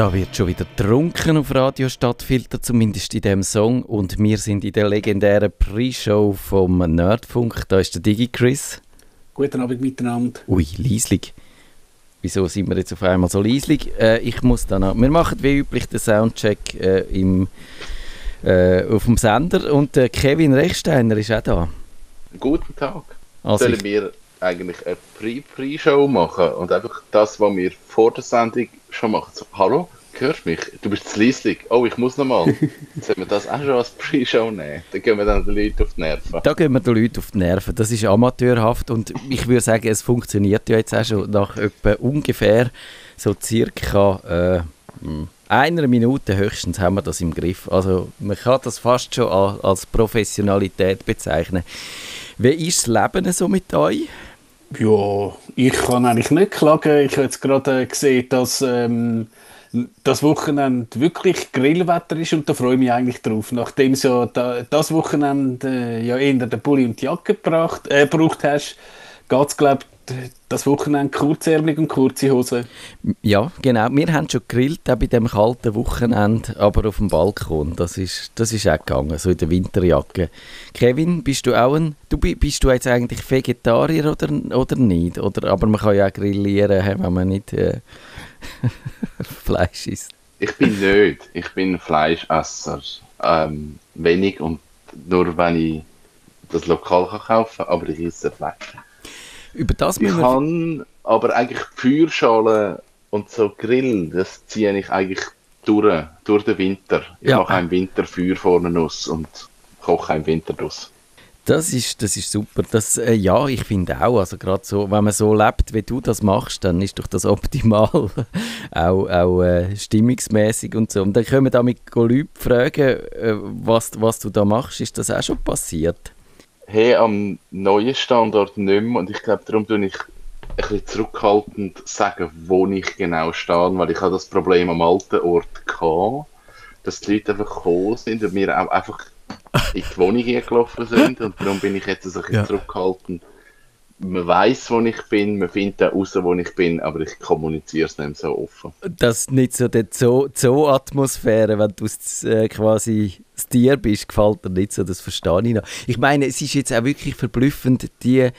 Da wird schon wieder trunken auf Radio Stadtfilter, zumindest in dem Song. Und wir sind in der legendären Pre-Show vom Nerdfunk. Da ist der Digi Chris. Guten Abend miteinander. Ui, leislich. Wieso sind wir jetzt auf einmal so leislich? Äh, ich muss dann noch. Wir machen wie üblich den Soundcheck äh, im, äh, auf dem Sender. Und äh, Kevin Rechsteiner ist auch da. Guten Tag. Also Sollen wir eigentlich eine Pre-Pre-Show machen und einfach das, was wir vor der Sendung schon machen. So, hallo, hörst du mich? Du bist zu leislich. Oh, ich muss nochmal. Sollen wir das auch schon als Pre-Show nehmen? Dann gehen wir dann den Leuten auf die Nerven. Da gehen wir den Leuten auf die Nerven. Das ist amateurhaft und ich würde sagen, es funktioniert ja jetzt auch schon nach etwa ungefähr so circa äh, hm, einer Minute höchstens haben wir das im Griff. Also man kann das fast schon als Professionalität bezeichnen. Wie ist das Leben so mit euch? Ja, ich kann eigentlich nicht klagen. Ich habe jetzt gerade gesehen, dass ähm, das Wochenende wirklich Grillwetter ist und da freue ich mich eigentlich drauf. Nachdem ja da, das Wochenende äh, ja eher den Pulli und die Jacke gebracht, äh, gebraucht hast, geht es, glaube das Wochenende kurzärmelig und kurze Hose. Ja, genau. Wir haben schon gegrillt, auch bei dem kalten Wochenende, aber auf dem Balkon. Das ist, das ist auch gegangen, so in der Winterjacke. Kevin, bist du auch ein, du bist du jetzt eigentlich Vegetarier oder, oder nicht? Oder, aber man kann ja auch grillieren, wenn man nicht äh, Fleisch isst. Ich bin nicht. Ich bin Fleischesser. Ähm, wenig und nur wenn ich das lokal kann kaufen aber ich esse Fleisch. Über das ich kann aber eigentlich Feuerschalen und so Grillen, das ziehe ich eigentlich durch, durch den Winter. Ich ja. mache im Winter Feuer vorne aus und koche im Winter aus. Das ist, das ist super. Das, äh, ja, ich finde auch, also gerade so, wenn man so lebt, wie du das machst, dann ist doch das optimal, auch, auch äh, stimmungsmäßig und so. Und dann können wir damit Leute fragen, äh, was, was du da machst. Ist das auch schon passiert? hey, am neuen Standort nicht mehr und ich glaube, darum tue ich ein bisschen zurückhaltend sagen, wo ich genau stehe, weil ich habe das Problem am alten Ort gehabt, dass die Leute einfach gekommen sind und mir auch einfach in die Wohnung gelaufen sind und darum bin ich jetzt ein bisschen ja. zurückhaltend man weiß, wo ich bin, man findet auch raus, wo ich bin, aber ich kommuniziere es nicht so offen. Das ist nicht so die Zoo-Atmosphäre, wenn du äh, quasi das Tier bist, gefällt dir nicht so, das verstehe ich noch. Ich meine, es ist jetzt auch wirklich verblüffend, die,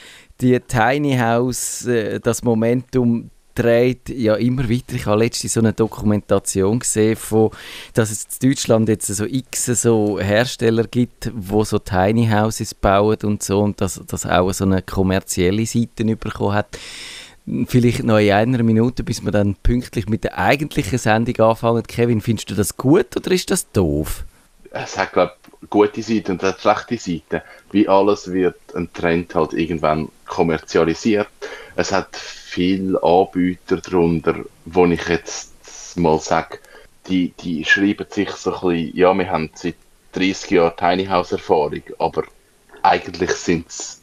die Tiny House, äh, das Momentum, dreht ja immer weiter. Ich habe letztens so eine Dokumentation gesehen, von, dass es in Deutschland jetzt so x so Hersteller gibt, wo so Tiny Houses bauen und so und dass das auch so eine kommerzielle Seite bekommen hat. Vielleicht noch in einer Minute, bis wir dann pünktlich mit der eigentlichen Sendung anfangen. Kevin, findest du das gut oder ist das doof? Es hat, glaube gute Seiten und hat schlechte Seiten. Wie alles wird ein Trend halt irgendwann kommerzialisiert. Es hat viele Anbieter darunter, wo ich jetzt mal sage, die, die schreiben sich so ein bisschen, ja, wir haben seit 30 Jahren Tiny House Erfahrung, aber eigentlich sind's,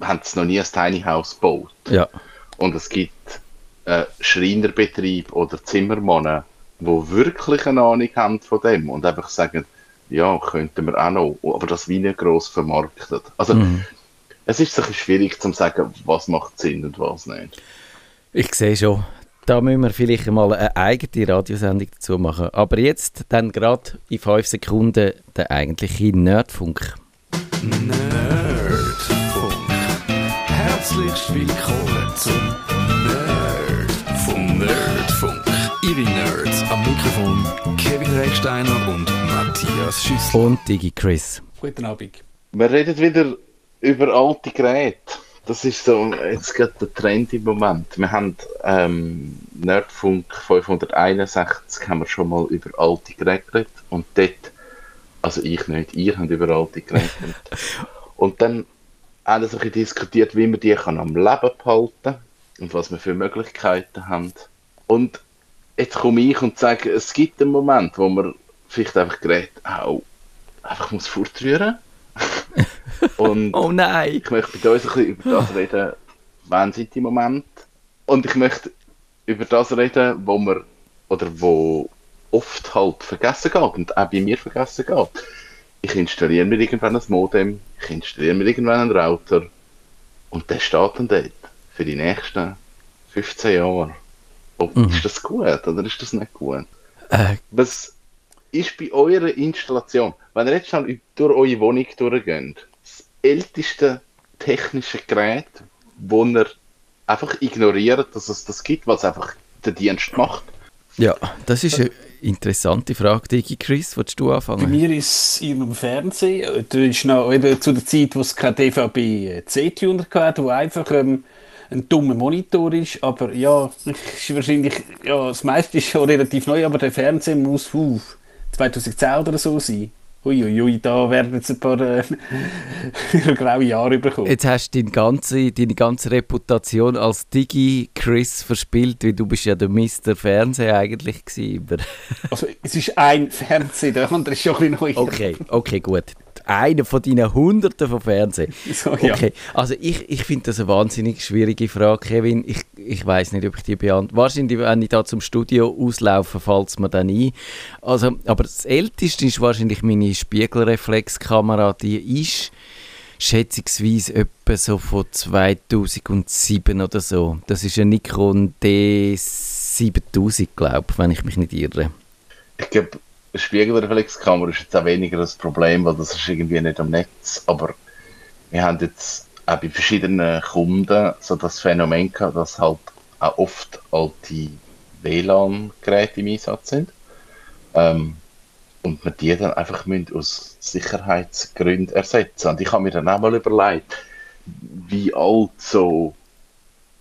haben sie noch nie ein Tiny House gebaut. Ja. Und es gibt äh, Schreinerbetrieb oder Zimmermannen, wo wirklich eine Ahnung haben von dem und einfach sagen, ja, könnten wir auch noch, aber das wie nicht gross vermarktet. Also, mhm es ist ein schwierig zu sagen, was macht Sinn und was nicht. Ich sehe schon. Da müssen wir vielleicht mal eine eigene Radiosendung dazu machen. Aber jetzt dann gerade in 5 Sekunden der eigentliche Nerdfunk. Nerdfunk. Herzlich willkommen zum Nerdfunk. Nerdfunk. Ihre Nerds am Mikrofon Kevin Recksteiner und Matthias Schüssel. Und Digi Chris. Guten Abend. Wir reden wieder über alte Geräte. Das ist so jetzt gerade der Trend im Moment. Wir haben ähm, Nerdfunk 561 haben wir schon mal über alte Geräte geredet und dort, also ich nicht, ihr habt über alte Geräte geredet. und dann haben wir diskutiert, wie man die kann am Leben behalten und was wir für Möglichkeiten haben. Und jetzt komme ich und sage, es gibt einen Moment, wo man vielleicht einfach Geräte auch einfach muss fortrühren Und oh nein! Ich möchte mit uns ein bisschen über das reden, wann sind die Momente. Und ich möchte über das reden, wo man oder wo oft halt vergessen geht und auch bei mir vergessen geht. Ich installiere mir irgendwann ein Modem, ich installiere mir irgendwann einen Router und der steht dann dort für die nächsten 15 Jahre Ob, Mhm. Ist das gut oder ist das nicht gut? Äh, Was ist bei eurer Installation, wenn ihr jetzt schon durch eure Wohnung durchgeht, das älteste technische Gerät, wo ihr einfach ignoriert, dass es das gibt, was einfach den Dienst macht? ja, das ist eine interessante Frage. Digi Chris, willst du Bei anfangen? mir ist es im Fernsehen. Da ist noch eben zu der Zeit, wo es kein DVB C-Tuner gab, wo einfach ähm, ein dummer Monitor ist. Aber ja, ist wahrscheinlich, ja, das meiste ist schon relativ neu, aber der Fernseher muss uh, 2010 oder so sein. Uiuiui, ui, da werden jetzt ein paar äh, graue Jahre bekommen. Jetzt hast du deine ganze, deine ganze Reputation als Digi Chris verspielt, weil du bist ja der Mr. Fernseher eigentlich gewesen. Also, es ist ein Fernseher, der andere ist schon ein bisschen neu. Okay, okay, gut. Einer von deinen Hunderten von Fernsehen. So, ja. Okay, also ich, ich finde das eine wahnsinnig schwierige Frage, Kevin. Ich, ich weiß nicht, ob ich die beantworte. Wahrscheinlich, wenn ich da zum Studio auslaufe, fällt es mir dann ein. Also, aber das Älteste ist wahrscheinlich meine Spiegelreflexkamera. Die ist schätzungsweise etwa so von 2007 oder so. Das ist eine Nikon D7000, glaube ich, wenn ich mich nicht irre. Ich glaube, eine Spiegelreflexkamera ist jetzt auch weniger das Problem, weil das ist irgendwie nicht am Netz. Aber wir haben jetzt auch bei verschiedenen Kunden so das Phänomen gehabt, dass halt auch oft alte WLAN-Geräte im Einsatz sind. Ähm, und wir die dann einfach müssen aus Sicherheitsgründen ersetzen. Und ich habe mir dann auch mal überlegt, wie alt so,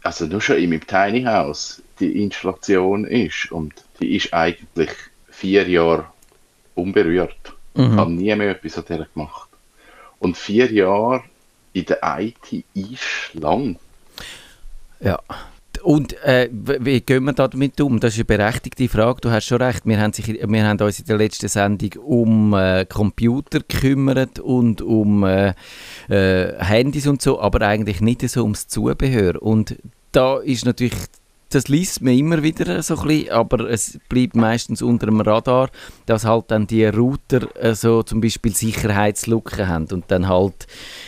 also nur schon in meinem Tiny House die Installation ist. Und die ist eigentlich vier Jahre unberührt. Ich habe nie mehr etwas an der gemacht. Und vier Jahre in der IT ist lang. Ja. Und äh, wie gehen wir da damit um? Das ist eine berechtigte Frage. Du hast schon recht. Wir haben, sich, wir haben uns in der letzten Sendung um äh, Computer gekümmert und um äh, äh, Handys und so, aber eigentlich nicht so ums Zubehör. Und da ist natürlich, das liest man immer wieder so ein bisschen, aber es bleibt meistens unter dem Radar, dass halt dann die Router äh, so zum Beispiel Sicherheitslücken haben und dann halt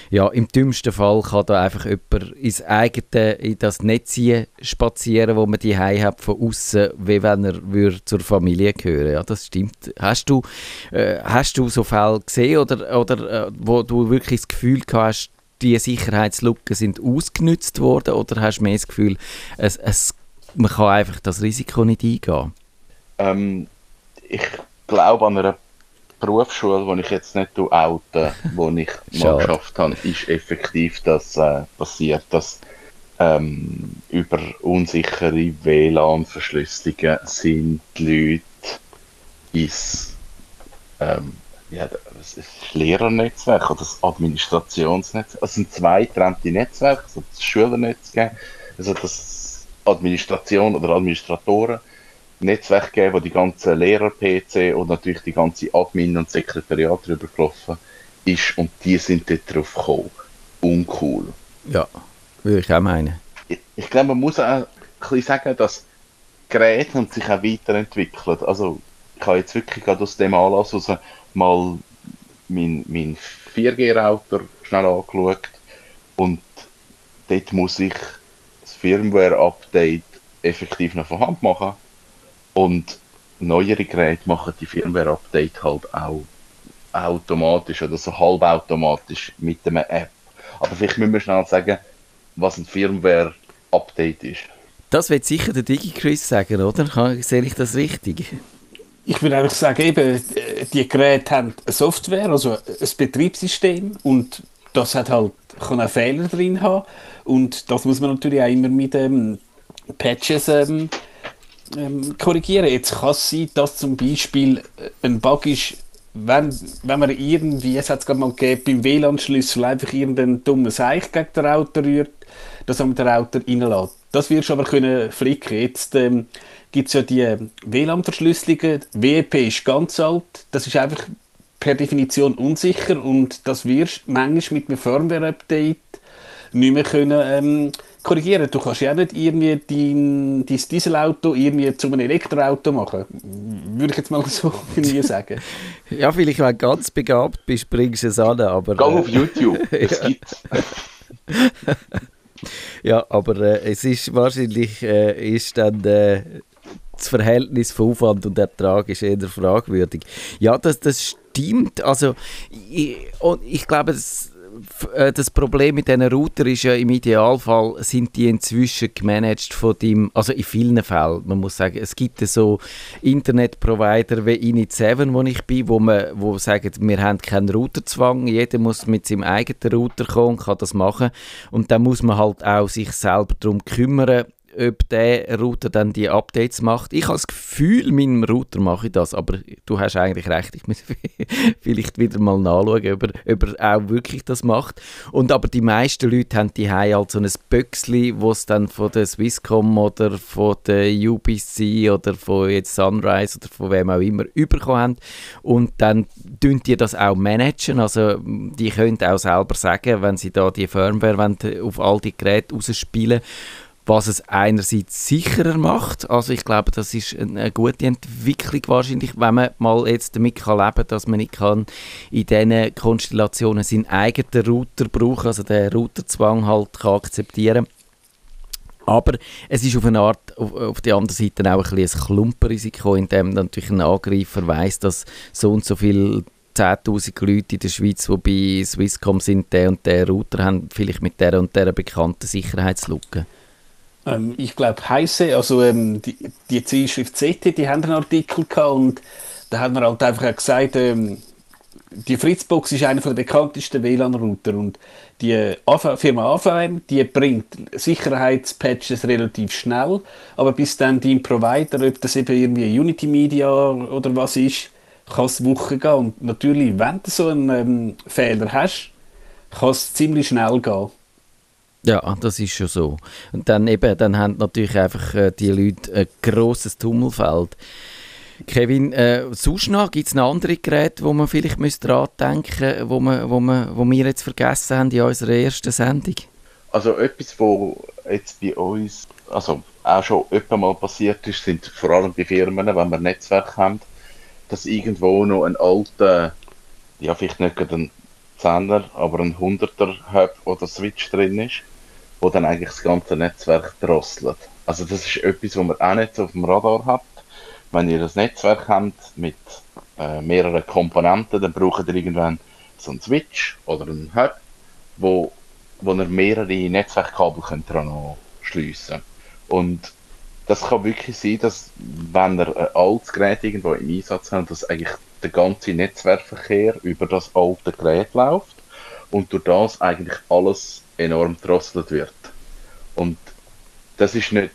ja, im dümmsten Fall kann da einfach jemand ins eigene, in das Netz spazieren, wo man die hat von außen, wie wenn er würde zur Familie gehören. Ja, das stimmt. Hast du, äh, hast du so Fälle gesehen oder, oder äh, wo du wirklich das Gefühl hast, die Sicherheitslücken sind ausgenutzt worden oder hast du mehr das Gefühl, es, es, man kann einfach das Risiko nicht eingehen? Ähm, ich glaube an einer Berufsschule, wo ich jetzt nicht oute, wo ich mal geschafft habe, ist effektiv das äh, passiert, dass ähm, über unsichere WLAN-Verschlüsselungen sind die Leute ins ähm, ja, das Lehrernetzwerk oder das Administrationsnetzwerk. Es sind zwei getrennte Netzwerke, also das Schülernetz gegeben, also das Administration oder Administratoren Netzwerk gegeben, wo die ganze Lehrer-PC und natürlich die ganze Admin- und Sekretariat drüber gelaufen ist und die sind dort drauf gekommen. Uncool. Ja, würde ich auch meinen. Ich, ich glaube, man muss auch ein bisschen sagen, dass Geräte haben sich auch weiterentwickelt. Also ich habe jetzt wirklich gerade aus dem Anlass raus mal mein, mein 4G-Router schnell angeschaut und dort muss ich Firmware-Update effektiv noch von Hand machen und neuere Geräte machen die Firmware-Update halt auch automatisch oder so halbautomatisch mit einer App. Aber vielleicht müssen wir schnell sagen, was ein Firmware-Update ist. Das wird sicher der DigiChris sagen, oder? Sehe ich das richtig? Ich würde einfach sagen, eben, äh, die Geräte haben eine Software, also ein Betriebssystem und das hat halt, kann auch Fehler drin haben und das muss man natürlich auch immer mit ähm, Patches ähm, ähm, korrigieren. Jetzt kann es sein, dass zum Beispiel äh, ein Bug ist, wenn, wenn man irgendwie, es hat es gerade mal gegeben, beim WLAN-Schlüssel einfach irgendeinen dummen Seich gegen den Router rührt, dass man den Router reinlässt. Das wirst du aber können flicken. Jetzt ähm, gibt es ja die ähm, WLAN-Verschlüsselungen. WEP ist ganz alt. Das ist einfach per Definition unsicher und das wirst du manchmal mit einem Firmware-Update nicht mehr können, ähm, korrigieren. Du kannst ja nicht irgendwie dein, dein Dieselauto irgendwie zu einem Elektroauto machen. Würde ich jetzt mal so irgendwie sagen. Ja, vielleicht, wenn du ganz begabt bist, bringst du es an, aber... Äh, auf YouTube, es Ja. gibt Ja, aber äh, es ist wahrscheinlich äh, ist dann äh, das Verhältnis von Aufwand und Ertrag ist eher fragwürdig. Ja, das, das stimmt. Also ich, und ich glaube, das, äh, das Problem mit diesen Router ist ja im Idealfall sind die inzwischen gemanagt von dem, also in vielen Fällen, man muss sagen, es gibt so Internetprovider wie Init7, wo ich bin, wo man, wo sagen, wir haben keinen Routerzwang, jeder muss mit seinem eigenen Router kommen und kann das machen und dann muss man halt auch sich selber darum kümmern, ob der Router dann die Updates macht. Ich habe das Gefühl, meinem Router mache ich das, aber du hast eigentlich recht, ich muss vielleicht wieder mal nachschauen, ob er, ob er auch wirklich das macht. Und aber die meisten Leute haben die halt so ein Böxli, wo es dann von der Swisscom oder von der UBC oder von jetzt Sunrise oder von wem auch immer bekommen haben und dann tun die das auch managen, also die können auch selber sagen, wenn sie da die Firmware wollen, auf all die Geräte rausspielen was es einerseits sicherer macht. Also ich glaube, das ist eine gute Entwicklung wahrscheinlich, wenn man mal jetzt damit kann leben kann, dass man nicht kann in diesen Konstellationen seinen eigenen Router brauchen, also den Routerzwang halt kann akzeptieren aber es ist auf eine Art, auf, auf der anderen Seite auch ein, ein Klumpenrisiko, in dem natürlich ein Angreifer weiß, dass so und so viele 10'000 Leute in der Schweiz, die bei Swisscom sind, der und der Router haben, vielleicht mit der und der bekannten Sicherheitslücke. Ähm, ich glaube, Heise, also ähm, die, die Zeitschrift CT, die haben einen Artikel gehabt und da hat man halt einfach auch gesagt, ähm, die Fritzbox ist einer der bekanntesten WLAN-Router und die Firma AVM, die bringt Sicherheitspatches relativ schnell, aber bis dann dein Provider, ob das eben irgendwie Unity Media oder was ist, kann es Wochen gehen und natürlich, wenn du so einen ähm, Fehler hast, kann es ziemlich schnell gehen. Ja, das ist schon so. Und dann eben, dann haben natürlich einfach äh, die Leute ein grosses Tummelfeld. Kevin, äh, sonst noch, gibt es noch andere Geräte, wo man vielleicht daran denken müsste, wo, man, wo, man, wo wir jetzt vergessen haben in unserer ersten Sendung? Also etwas, wo jetzt bei uns also auch schon öfter mal passiert ist, sind vor allem bei Firmen, wenn wir Netzwerk haben, dass irgendwo noch ein alter, ja vielleicht nicht ein 10er, aber ein 100er Hub oder Switch drin ist wo dann eigentlich das ganze Netzwerk drosselt. Also das ist etwas, was man auch nicht auf dem Radar hat. Wenn ihr das Netzwerk habt mit äh, mehreren Komponenten, dann braucht ihr irgendwann so einen Switch oder einen Hub, wo, wo ihr mehrere Netzwerkkabel könnt dran schliessen Und das kann wirklich sein, dass wenn ihr ein altes Gerät irgendwo im Einsatz habt, dass eigentlich der ganze Netzwerkverkehr über das alte Gerät läuft und durch das eigentlich alles enorm drosselt wird. Und das ist nicht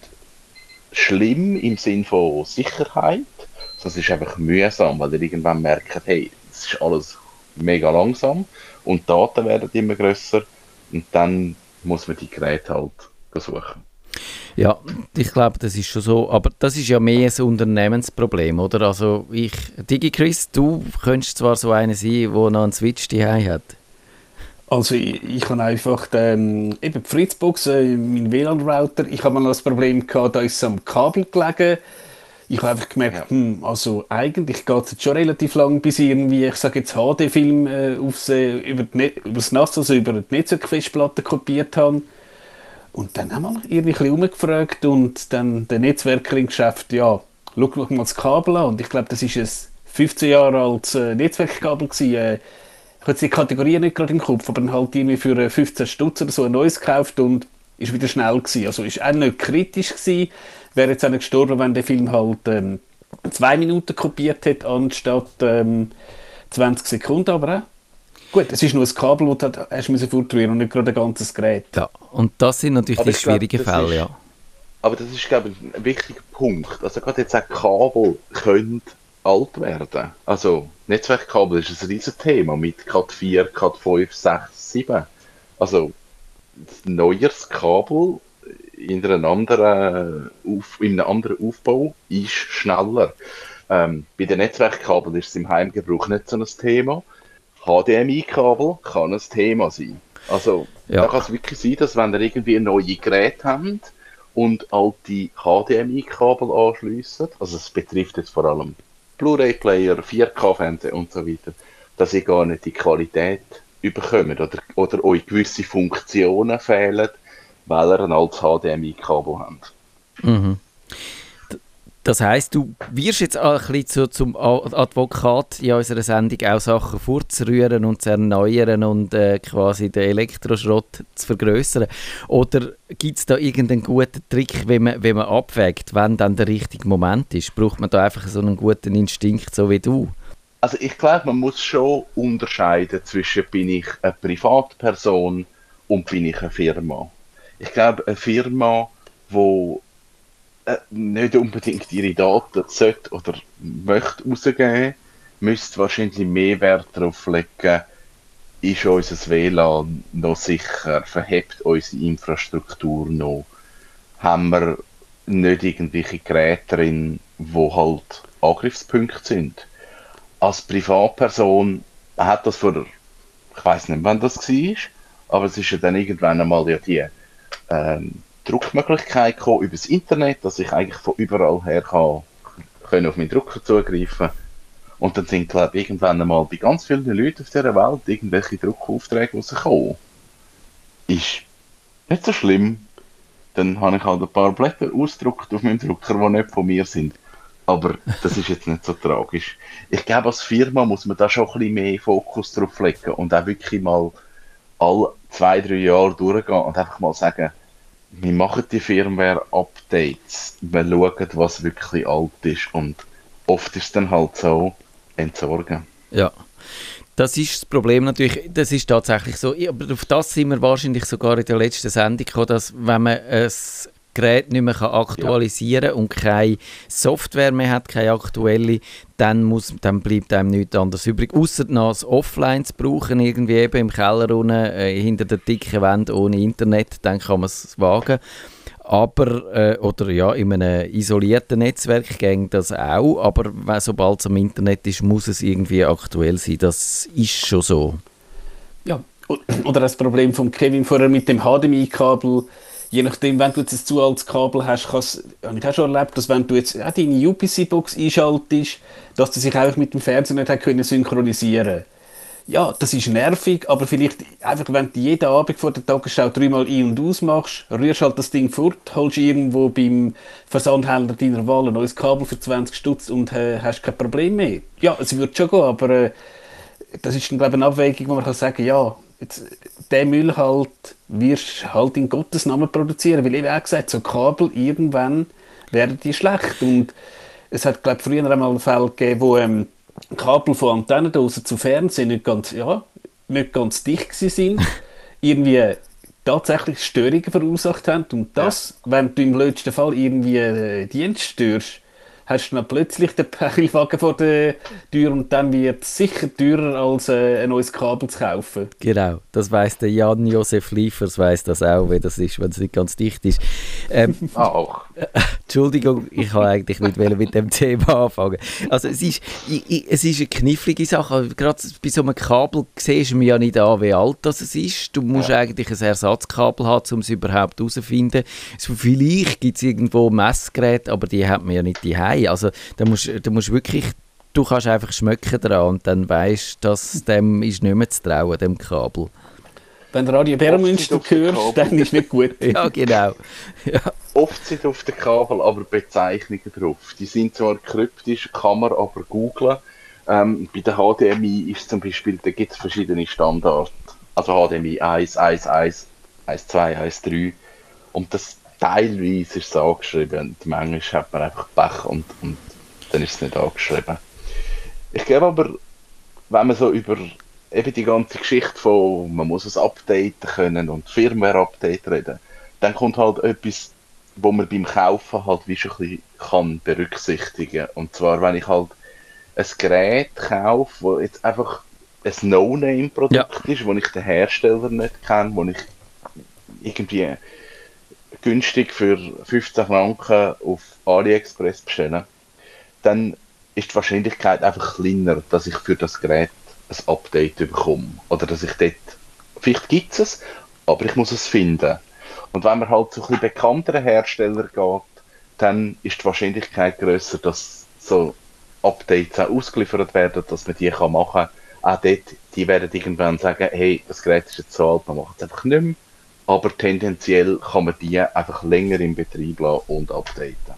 schlimm im Sinn von Sicherheit, sondern es ist einfach mühsam, weil ihr irgendwann merkt, hey, es ist alles mega langsam und die Daten werden immer größer und dann muss man die Geräte halt suchen. Ja, ich glaube, das ist schon so. Aber das ist ja mehr ein Unternehmensproblem, oder? Also ich, DigiChris, du könntest zwar so einer sein, der noch einen Switch daheim hat. Also ich, ich habe einfach ähm, eben die Fritzbox, äh, mein WLAN-Router, ich habe mal das Problem gehabt, da ist es am Kabel gelegen. Ich habe einfach gemerkt, ja. hm, also eigentlich geht es jetzt schon relativ lang, bis ich irgendwie, ich sage jetzt HD-Film äh, aufs, äh, über, über das NAS, also über die Netzwerkfestplatte kopiert habe. Und dann haben wir irgendwie ein bisschen umgefragt und dann der Netzwerker geschafft, ja, schau mal das Kabel an. Und ich glaube, das ist ein 15 Jahre altes äh, Netzwerkkabel gewesen, äh, jetzt die Kategorie nicht gerade im Kopf, aber dann halt irgendwie für 15 Stutz oder so ein neues gekauft und ist wieder schnell gewesen. Also ist auch nicht kritisch gewesen. Wäre jetzt auch nicht gestorben, wenn der Film halt ähm, zwei Minuten kopiert hätte, anstatt ähm, 20 Sekunden, aber auch. Gut, es ist nur ein Kabel, das du hast müssen und nicht gerade ein ganzes Gerät. Ja, und das sind natürlich aber die schwierigen glaub, Fälle, ist, ja. Aber das ist, glaube ich, ein wichtiger Punkt. Also gerade jetzt auch Kabel können alt werden. Also Netzwerkkabel ist ein riesiges Thema mit Cat 4, Cat 5, 6, 7. Also ein neues Kabel in, einer anderen, auf, in einem anderen Aufbau ist schneller. Ähm, bei den Netzwerkkabeln ist es im Heimgebrauch nicht so ein Thema. HDMI-Kabel kann ein Thema sein. Also ja. da kann es wirklich sein, dass wenn ihr irgendwie ein neues Gerät habt und alte HDMI-Kabel anschliessen, also es betrifft jetzt vor allem Blu-ray-Player, 4K-Fernsehen und so weiter, dass ihr gar nicht die Qualität überkommt oder, oder euch gewisse Funktionen fehlen, weil er ein altes HDMI-Kabel hat. Mhm. Das heisst, du wirst jetzt auch ein bisschen zu, zum Advokat in unserer Sendung auch Sachen vorzurühren und zu erneuern und äh, quasi den Elektroschrott zu vergrößern. Oder gibt es da irgendeinen guten Trick, wenn man, wenn man abwägt, wann dann der richtige Moment ist? Braucht man da einfach so einen guten Instinkt, so wie du? Also ich glaube, man muss schon unterscheiden zwischen bin ich eine Privatperson und bin ich eine Firma. Ich glaube, eine Firma, wo äh, nicht unbedingt ihre Daten sollte oder möchte rausgeben, müsste wahrscheinlich mehr Wert darauf legen, ist unser WLAN noch sicher, verhebt unsere Infrastruktur noch, haben wir nicht irgendwelche Geräte drin, wo halt Angriffspunkte sind. Als Privatperson hat das vor, ich weiß nicht, wann das war, aber es ist ja dann irgendwann einmal ja die ähm, Druckmöglichkeit gekommen über das Internet, dass ich eigentlich von überall her kann, können auf meinen Drucker zugreifen und dann sind, glaube ich, irgendwann einmal bei ganz vielen Leuten auf dieser Welt irgendwelche Druckaufträge rausgekommen. Ist nicht so schlimm. Dann habe ich halt ein paar Blätter ausgedruckt auf meinem Drucker, die nicht von mir sind. Aber das ist jetzt nicht so tragisch. Ich glaube, als Firma muss man da schon ein bisschen mehr Fokus drauf legen und auch wirklich mal alle zwei, drei Jahre durchgehen und einfach mal sagen, wir machen die Firmware-Updates, wir schauen, was wirklich alt ist und oft ist es dann halt so, entsorgen. Ja. Das ist das Problem natürlich, das ist tatsächlich so. Aber auf das sind wir wahrscheinlich sogar in der letzten Sendung gekommen, dass wenn man ein Gerät nicht mehr aktualisieren kann und keine Software mehr hat, keine aktuelle, dann, muss, dann bleibt einem nichts anderes übrig, außer noch das Offline zu brauchen, irgendwie eben im Keller unten, äh, hinter der dicken Wand ohne Internet, dann kann man es wagen. Aber, äh, oder ja, in einem isolierten Netzwerk ging das auch, aber sobald es am Internet ist, muss es irgendwie aktuell sein. Das ist schon so. Ja, oder das Problem von Kevin vorher mit dem HDMI-Kabel. Je nachdem, wenn du jetzt ein zu altes Kabel hast, kannst, habe ich auch schon erlebt, dass wenn du jetzt auch deine UPC-Box einschaltest, dass du sich einfach mit dem Fernseher nicht hat können synchronisieren Ja, das ist nervig, aber vielleicht einfach, wenn du jeden Abend vor der Tagesschau dreimal ein- und aus machst, rührst halt das Ding fort, holst irgendwo beim Versandhändler deiner Wahl ein neues Kabel für 20 Stutz und äh, hast kein Problem mehr. Ja, es wird schon gehen, aber äh, das ist dann, glaube ich, eine Abwägung, wo man kann sagen ja, jetzt, den Müll halt wirst halt in Gottes Namen produzieren, weil eben auch gesagt, so Kabel irgendwann werden die schlecht. Und es hat, glaube früher einmal einen Fall gegeben, wo ähm, Kabel von Antennendosen zu Fernsehen nicht ganz, ja, nicht ganz dicht sind, irgendwie tatsächlich Störungen verursacht haben. Und das, wenn du im letzten Fall irgendwie äh, Dienst störst, hast du dann plötzlich den Pachelwagen vor der Tür und dann wird es sicher teurer, als äh, ein neues Kabel zu kaufen. Genau, das weiß der Jan-Josef Liefers, weiß das auch, wie das ist, wenn es nicht ganz dicht ist. Ähm, Auch. Entschuldigung, ich kann eigentlich nicht mit dem Thema anfangen. Also es ist, ich, ich, es ist eine knifflige Sache. Gerade bei so einem Kabel siehst du mir ja nicht an, wie alt das es ist. Du musst eigentlich ein Ersatzkabel haben, um es überhaupt herauszufinden. So, vielleicht gibt es irgendwo Messgeräte, aber die hat man ja nicht daheim. Also da musst da musst wirklich, du kannst einfach schmecken dran und dann weißt dass dem ist nicht mehr zu trauen, dem Kabel. Wenn du Radio Bärmünster hörst, dann ist nicht gut. Ja, genau. Ja. Oft sind auf den Kabel aber Bezeichnungen drauf. Die sind zwar kryptisch, kann man aber googlen. Ähm, bei der HDMI ist zum Beispiel, da gibt es verschiedene Standards. Also HDMI 1, 1, 1, 1, 2, 1, 3. Und das teilweise ist es angeschrieben. Und manchmal hat man einfach Pech und, und dann ist es nicht angeschrieben. Ich glaube aber, wenn man so über eben die ganze Geschichte von, man muss es updaten können und Firmware-Update reden, dann kommt halt etwas, wo man beim Kaufen halt wie schon ein bisschen kann berücksichtigen Und zwar, wenn ich halt ein Gerät kaufe, wo jetzt einfach ein No-Name-Produkt Ja. ist, wo ich den Hersteller nicht kenne, wo ich irgendwie günstig für 15 Franken auf AliExpress bestelle, dann ist die Wahrscheinlichkeit einfach kleiner, dass ich für das Gerät ein Update bekomme. Oder dass ich dort, vielleicht gibt es aber ich muss es finden. Und wenn man halt zu ein bekannteren Hersteller geht, dann ist die Wahrscheinlichkeit größer, dass so Updates auch ausgeliefert werden, dass man die kann machen kann. Auch dort, die werden irgendwann sagen, hey, das Gerät ist jetzt so alt, man macht es einfach nicht mehr. aber tendenziell kann man die einfach länger im Betrieb lassen und updaten.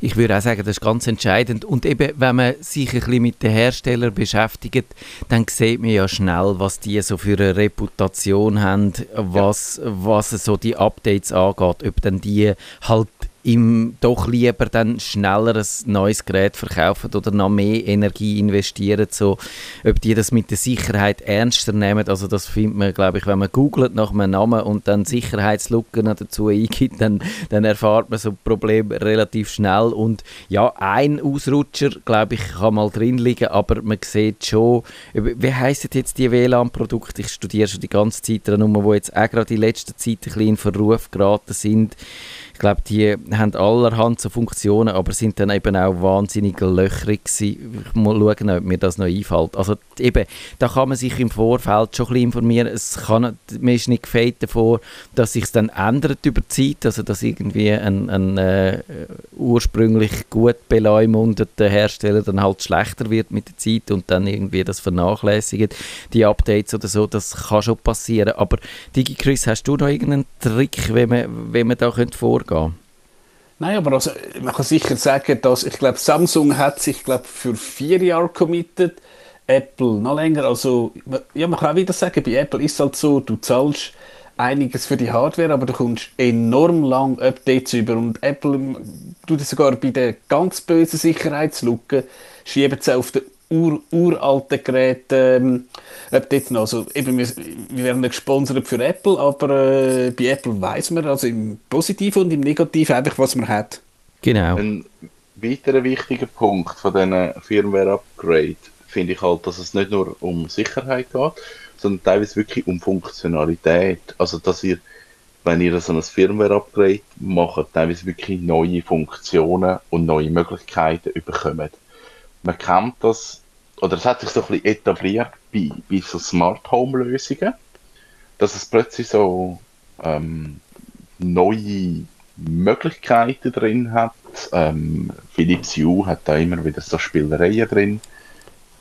Ich würde auch sagen, das ist ganz entscheidend. Und eben, wenn man sich ein bisschen mit den Herstellern beschäftigt, dann sieht man ja schnell, was die so für eine Reputation haben, was, ja. was so die Updates angeht. Ob dann die halt ihm doch lieber dann schneller ein neues Gerät verkaufen oder noch mehr Energie investieren, so, ob die das mit der Sicherheit ernster nehmen, also das findet man, glaube ich, wenn man googelt nach einem Namen und dann Sicherheitslücken dazu eingibt, dann, dann erfahrt man so ein Problem relativ schnell. Und ja, ein Ausrutscher, glaube ich, kann mal drin liegen, aber man sieht schon, wie heissen jetzt die WLAN-Produkte? Ich studiere schon die ganze Zeit daran, wo jetzt auch gerade in letzter Zeit ein bisschen in Verruf geraten sind, glaube, die haben allerhand so Funktionen, aber sind dann eben auch wahnsinnig löchrig gewesen. Ich muss schauen, ob mir das noch einfällt. Also eben, da kann man sich im Vorfeld schon ein bisschen informieren. Es kann, man ist nicht gefeit davor, dass sich dann ändert über die Zeit, also dass irgendwie ein, ein äh, ursprünglich gut beleumundeter Hersteller dann halt schlechter wird mit der Zeit und dann irgendwie das vernachlässigt, die Updates oder so, das kann schon passieren. Aber DigiChris, hast du noch irgendeinen Trick, wie man, wie man da könnte Nein, aber also, man kann sicher sagen, dass ich glaube, Samsung hat sich glaube für vier Jahre committed, Apple noch länger. Also ja, man kann auch wieder sagen, bei Apple ist es halt so, du zahlst einiges für die Hardware, aber du kommst enorm lang Updates über und Apple tut sogar bei den ganz bösen Sicherheitslücken schieben sie auf den ur, uralten Geräten ähm, noch. Also eben, wir, wir werden nicht gesponsert für Apple, aber äh, bei Apple weiß man also im Positiven und im Negativen einfach, was man hat. Genau. Ein weiterer wichtiger Punkt von diesen Firmware-Upgrade finde ich halt, dass es nicht nur um Sicherheit geht, sondern teilweise wirklich um Funktionalität. Also, dass ihr, wenn ihr so ein Firmware-Upgrade macht, teilweise wirklich neue Funktionen und neue Möglichkeiten bekommt. Man kennt das oder es hat sich so ein bisschen etabliert bei, bei so Smart Home Lösungen, dass es plötzlich so ähm, neue Möglichkeiten drin hat. Ähm, Philips Hue hat da immer wieder so Spielereien drin.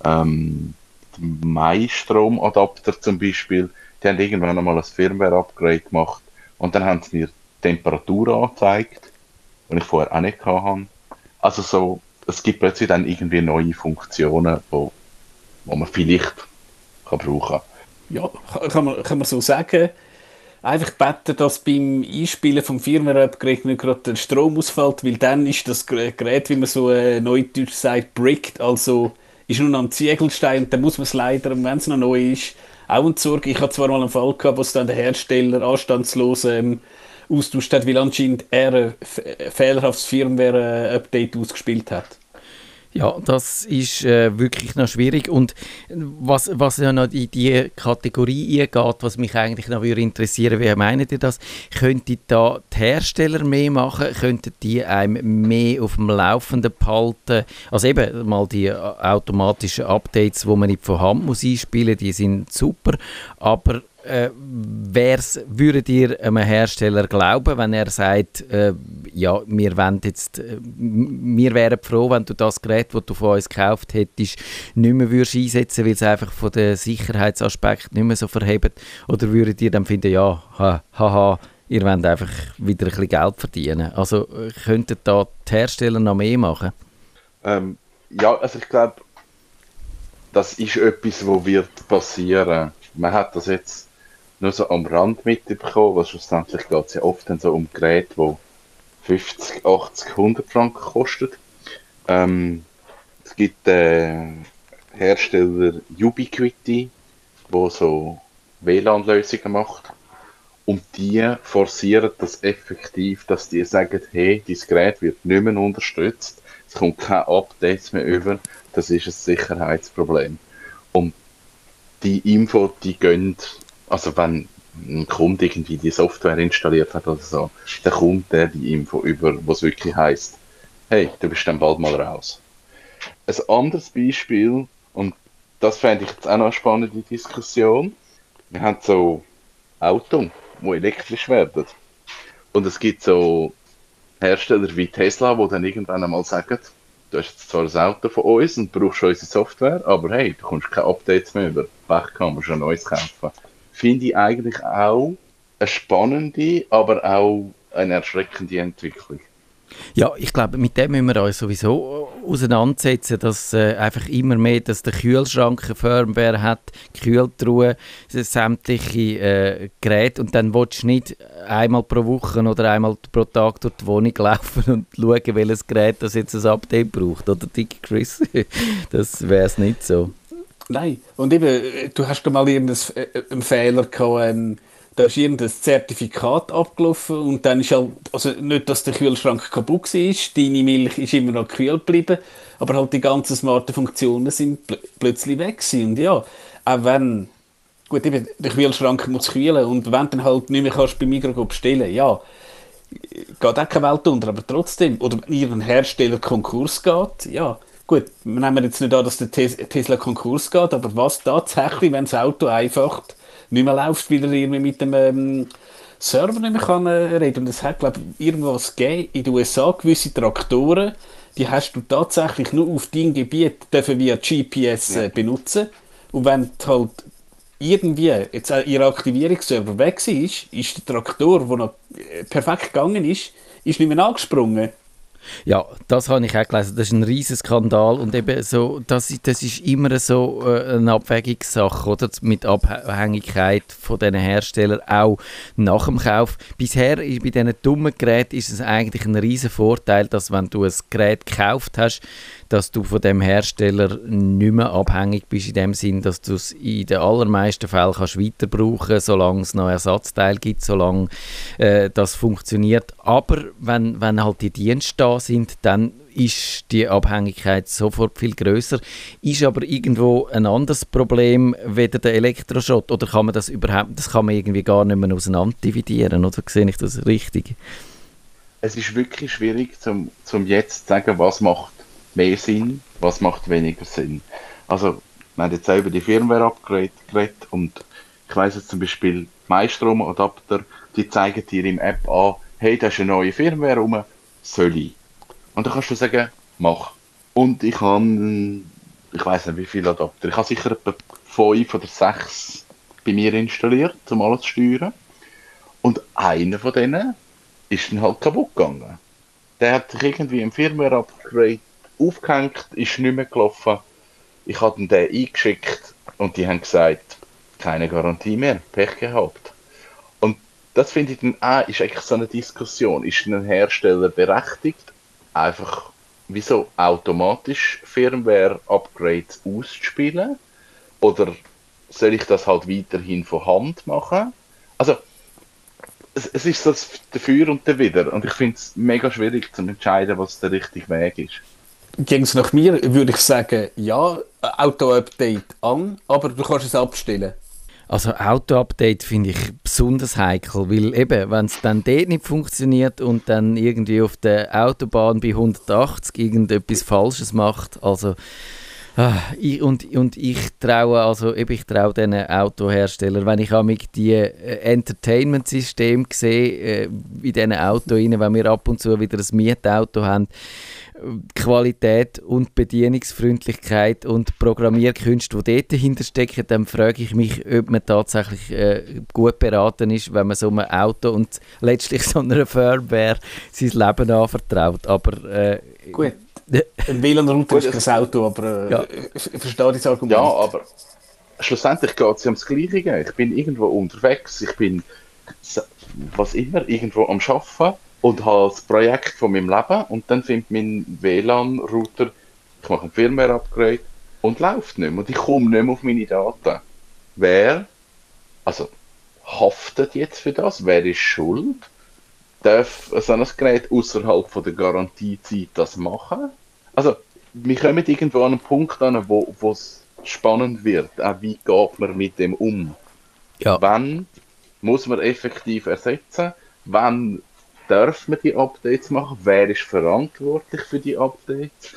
Ähm, Mai-Stromadapter zum Beispiel, die haben irgendwann einmal ein Firmware-Upgrade gemacht und dann haben sie mir Temperatur angezeigt, die ich vorher auch nicht hatte. Also so es gibt plötzlich dann irgendwie neue Funktionen, wo, wo man vielleicht kann brauchen. Ja, kann man, kann man so sagen. Einfach beten, dass beim Einspielen vom Firmware-Upgrade nicht gerade der Strom ausfällt, weil dann ist das Gerät, wie man so äh, neudeutsch sagt, bricked, also ist nur noch ein Ziegelstein und dann muss man es leider, wenn es noch neu ist, auch entsorgen. Ich hatte zwar mal einen Fall gehabt, wo es dann der Hersteller anstandslos ähm, austauscht hat, weil anscheinend er ein fehlerhaftes Firmware-Update ausgespielt hat. Ja, das ist äh, wirklich noch schwierig. Und was, was ja noch in die Kategorie eingeht, was mich eigentlich noch würde interessieren, wie meint ihr das? Könnten da die Hersteller mehr machen? Könnten die einem mehr auf dem Laufenden behalten? Also eben mal die äh, automatischen Updates, wo man nicht von Hand muss einspielen, die sind super. Aber äh, würdet ihr einem Hersteller glauben, wenn er sagt, äh, ja, wir, jetzt, äh, wir wären froh, wenn du das Gerät, das du von uns gekauft hättest, nicht mehr würdest einsetzen weil es einfach von den Sicherheitsaspekten nicht mehr so verhebt? Oder würdet ihr dann finden, ja, haha, ha, ihr wollt einfach wieder ein bisschen Geld verdienen? Also äh, könnten da die Hersteller noch mehr machen? Ähm, ja, also ich glaube, das ist etwas, was wird passieren. Man hat das jetzt nur so am Rand mitbekommen, weil schlussendlich geht es ja oft dann so um Geräte, die 50, 80, 100 Franken kosten. Ähm, es gibt äh, Hersteller Ubiquiti, wo so WLAN-Lösungen macht. Und die forcieren das effektiv, dass die sagen, hey, dein Gerät wird nicht mehr unterstützt, es kommt kein Updates mehr über, das ist ein Sicherheitsproblem. Und die Info, die gehen also wenn ein Kunde irgendwie die Software installiert hat oder so, dann kommt der die Info über, was wirklich heißt, hey, du bist dann bald mal raus. Ein anderes Beispiel, und das fände ich jetzt auch noch eine spannende Diskussion, wir haben so Autos, die elektrisch werden. Und es gibt so Hersteller wie Tesla, die dann irgendwann einmal sagen, du hast jetzt zwar ein Auto von uns und brauchst unsere Software, aber hey, du kommst keine Updates mehr über. Pech kann man schon Neues kaufen finde ich eigentlich auch eine spannende, aber auch eine erschreckende Entwicklung. Ja, ich glaube, mit dem müssen wir uns sowieso auseinandersetzen, dass äh, einfach immer mehr, dass der Kühlschrank eine Firmware hat, Kühltruhe, sämtliche äh, Geräte und dann willst du nicht einmal pro Woche oder einmal pro Tag durch die Wohnung laufen und schauen, welches Gerät das jetzt ein Update braucht, oder Dick Chris? das wäre es nicht so. Nein, und eben, du hast mal irgendeinen äh, Fehler gehabt, ähm, da ist irgendein Zertifikat abgelaufen und dann ist halt, also nicht, dass der Kühlschrank kaputt war, deine Milch ist immer noch kühl geblieben, aber halt die ganzen smarten Funktionen sind pl plötzlich weg gewesen. Und ja, auch wenn, gut, eben, der Kühlschrank muss kühlen und wenn dann halt nicht mehr kannst bei Migros bestellen, ja, geht auch keine Welt unter, aber trotzdem, oder wenn ihren Hersteller Konkurs geht, ja, gut, wir nehmen jetzt nicht an, dass der Tesla Konkurs geht, aber was tatsächlich, wenn das Auto einfach nicht mehr läuft, weil er irgendwie mit dem ähm, Server nicht mehr kann, äh, reden Und es hat, glaube ich, irgendwas gegeben in den USA, gewisse Traktoren, die hast du tatsächlich nur auf deinem Gebiet dürfen via GPS äh, benutzen. Und wenn halt irgendwie jetzt ihr Aktivierungsserver weg ist, ist der Traktor, der noch äh, perfekt gegangen ist, ist nicht mehr angesprungen. Ja, das habe ich auch gelesen. Das ist ein riesiger Skandal und eben so, das, das ist immer so äh, eine Abwägungssache, oder? Mit Abhängigkeit von diesen Herstellern, auch nach dem Kauf. Bisher bei diesen dummen Geräten ist es eigentlich ein riesiger Vorteil, dass wenn du ein Gerät gekauft hast, dass du von dem Hersteller nicht mehr abhängig bist, in dem Sinn, dass du es in den allermeisten Fällen kannst weiter brauchen solange es noch Ersatzteile gibt, solange äh, das funktioniert. Aber wenn, wenn halt die Dienste da sind, dann ist die Abhängigkeit sofort viel größer. Ist aber irgendwo ein anderes Problem weder der Elektroschrott oder kann man das überhaupt, das kann man irgendwie gar nicht mehr auseinander dividieren, oder sehe ich das richtig? Es ist wirklich schwierig, zum, zum jetzt zu sagen, was macht mehr Sinn, was macht weniger Sinn. Also, wir haben jetzt auch über die Firmware-Upgrade geredet und ich weiss jetzt zum Beispiel, MyStrom-Adapter, die zeigen dir im App an, hey, da ist eine neue Firmware rum, soll ich? Und dann kannst du sagen, mach. Und ich habe, ich weiß nicht wie viele Adapter, ich habe sicher etwa fünf oder sechs bei mir installiert, um alles zu steuern. Und einer von denen ist dann halt kaputt gegangen. Der hat sich irgendwie im Firmware-Upgrade aufgehängt, ist nicht mehr gelaufen. Ich habe den eingeschickt und die haben gesagt, keine Garantie mehr, Pech gehabt. Und das finde ich dann auch, ist eigentlich so eine Diskussion. Ist ein Hersteller berechtigt, einfach wieso automatisch Firmware-Upgrades auszuspielen? Oder soll ich das halt weiterhin von Hand machen? Also, es, es ist das dafür und dawider. Und ich finde es mega schwierig zu entscheiden, was der richtige Weg ist. Ging es nach mir, würde ich sagen, ja, Auto-Update an, aber du kannst es abstellen. Also Auto-Update finde ich besonders heikel, weil eben, wenn es dann dort nicht funktioniert und dann irgendwie auf der Autobahn bei 180 irgendetwas Falsches macht, also Ah, ich, und, und ich traue also eben ich traue diesen Autoherstellern, wenn ich mich die äh, Entertainment-System sehe äh, in diesen Autos rein, wenn wir ab und zu wieder ein Mietauto haben, Qualität und Bedienungsfreundlichkeit und Programmierkünste, die dort dahinter stecken, dann frage ich mich, ob man tatsächlich äh, gut beraten ist, wenn man so einem Auto und letztlich so einer Firmware sein Leben anvertraut. Aber äh, gut. Ein WLAN-Router ist kein Auto, aber äh, ja. ich verstehe das Argument. Ja, aber schlussendlich geht es ja ums Gleiche. Ich bin irgendwo unterwegs, ich bin was immer, irgendwo am Arbeiten und habe das Projekt von meinem Leben und dann findet mein WLAN-Router, ich mache ein Firmware-Upgrade und läuft nicht mehr und ich komme nicht mehr auf meine Daten. Wer, also haftet jetzt für das? Wer ist schuld? Darf so ein Gerät außerhalb der Garantiezeit das machen? Also, wir kommen irgendwo an einen Punkt an, wo es spannend wird. Auch wie geht man mit dem um? Ja. Wann muss man effektiv ersetzen? Wann darf man die Updates machen? Wer ist verantwortlich für die Updates?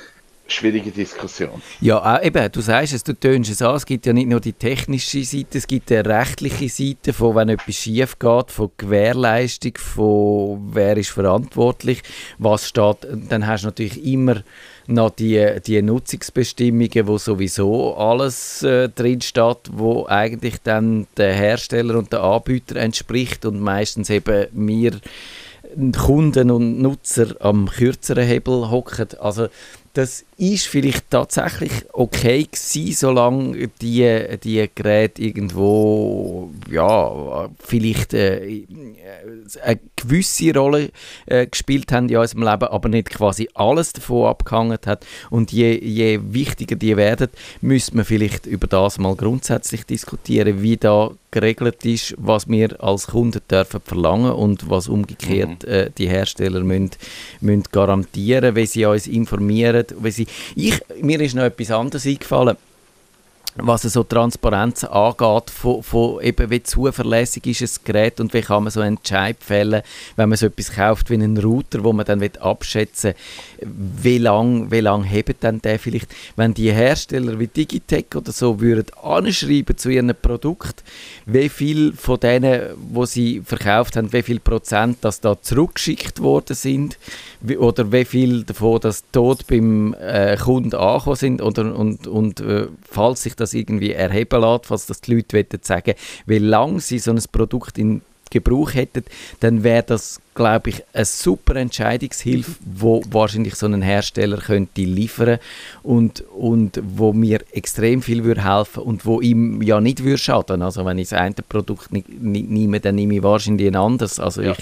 schwierige Diskussion. Ja, äh, eben, du sagst es, du tönst es an, es gibt ja nicht nur die technische Seite, es gibt eine rechtliche Seite, von wenn etwas schief geht, von Gewährleistung, von wer ist verantwortlich, was steht, dann hast du natürlich immer noch die, die Nutzungsbestimmungen, wo sowieso alles äh, drin steht, wo eigentlich dann der Hersteller und der Anbieter entspricht und meistens eben wir Kunden und Nutzer am kürzeren Hebel hocken. Also das ist vielleicht tatsächlich okay gewesen, solange die, die Geräte irgendwo ja, vielleicht äh, eine gewisse Rolle äh, gespielt haben in unserem Leben, aber nicht quasi alles davon abgehangen hat. Und je, je wichtiger die werden, müsste man vielleicht über das mal grundsätzlich diskutieren, wie da geregelt ist, was wir als Kunden dürfen verlangen und was umgekehrt mhm. äh, die Hersteller müssen, müssen garantieren, wie sie uns informieren. Wie sie ich, mir ist noch etwas anderes eingefallen was so Transparenz angeht, von, von eben wie zuverlässig ist ein Gerät und wie kann man so einen Entscheid fällen, wenn man so etwas kauft wie einen Router, wo man dann abschätzen wie lange wie lang hebt dann der vielleicht, wenn die Hersteller wie Digitech oder so würden anschreiben zu ihrem Produkt, wie viel von denen, wo sie verkauft haben, wie viel Prozent das da zurückgeschickt worden sind oder wie viel davon das tot beim äh, Kunden angekommen sind oder, und, und äh, falls sich das irgendwie erheben lässt, falls das die Leute sagen wie lange sie so ein Produkt in Gebrauch hätten, dann wäre das, glaube ich, eine super Entscheidungshilfe, wo wahrscheinlich so ein Hersteller könnte liefern und, und wo mir extrem viel würde helfen und wo ihm ja nicht würde schaden. Also wenn ich das eine Produkt nicht, nicht nehme, dann nehme ich wahrscheinlich ein anderes. Also ja. ich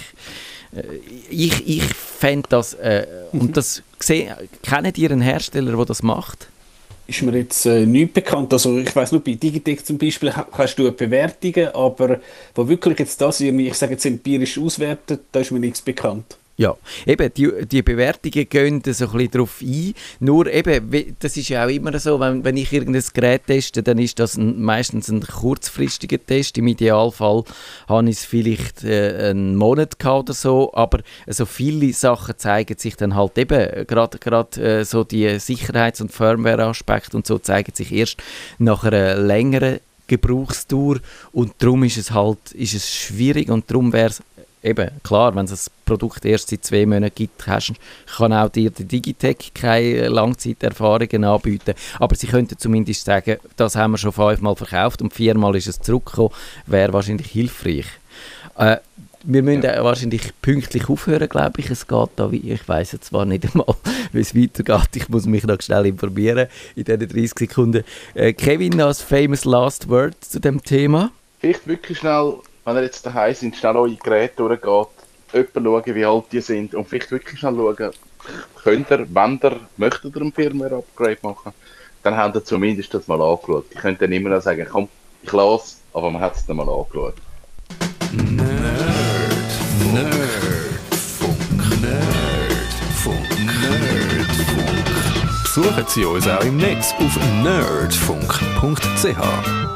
äh, ich, ich fände das, äh, und das kennt ihr einen Hersteller, der das macht? Ist mir jetzt äh, nicht bekannt. Also ich weiß nur, bei Digitec zum Beispiel hast du Bewertungen, aber wo wirklich jetzt das, ich sage jetzt empirisch auswertet, da ist mir nichts bekannt. Ja, eben, die, die Bewertungen gehen so ein bisschen darauf ein. Nur eben, das ist ja auch immer so, wenn, wenn ich irgendein Gerät teste, dann ist das ein, meistens ein kurzfristiger Test. Im Idealfall habe ich es vielleicht äh, einen Monat gehabt oder so, aber so viele Sachen zeigen sich dann halt eben, gerade äh, so die Sicherheits- und Firmware-Aspekte und so zeigen sich erst nach einer längeren Gebrauchstour und darum ist es halt ist es schwierig und darum wäre es eben, klar, wenn es das Produkt erst seit zwei Monaten gibt, hast, kann auch dir die Digitec keine Langzeiterfahrungen anbieten. Aber sie könnten zumindest sagen, das haben wir schon fünfmal verkauft und viermal ist es zurückgekommen, wäre wahrscheinlich hilfreich. Äh, wir müssen ja. wahrscheinlich pünktlich aufhören, glaube ich. Es geht da, wie ich weiß jetzt zwar nicht einmal, wie es weitergeht. Ich muss mich noch schnell informieren in diesen 30 Sekunden. Äh, Kevin, als famous last word zu dem Thema? Vielleicht wirklich schnell wenn ihr jetzt daheim sind, schnell eure Geräte durchgeht, jemanden schauen, wie alt die sind und vielleicht wirklich schnell schauen, könnt ihr, wenn ihr möchtet ihr ein Firmware-Upgrade machen, dann habt ihr zumindest das mal angeschaut. Ich könnte dann immer noch sagen, komm, ich lasse, aber man hat es dann mal angeschaut. Nerd, Nerdfunk, Nerdfunk, Nerdfunk. Besuchen Sie uns auch im Netz auf nerdfunk.ch.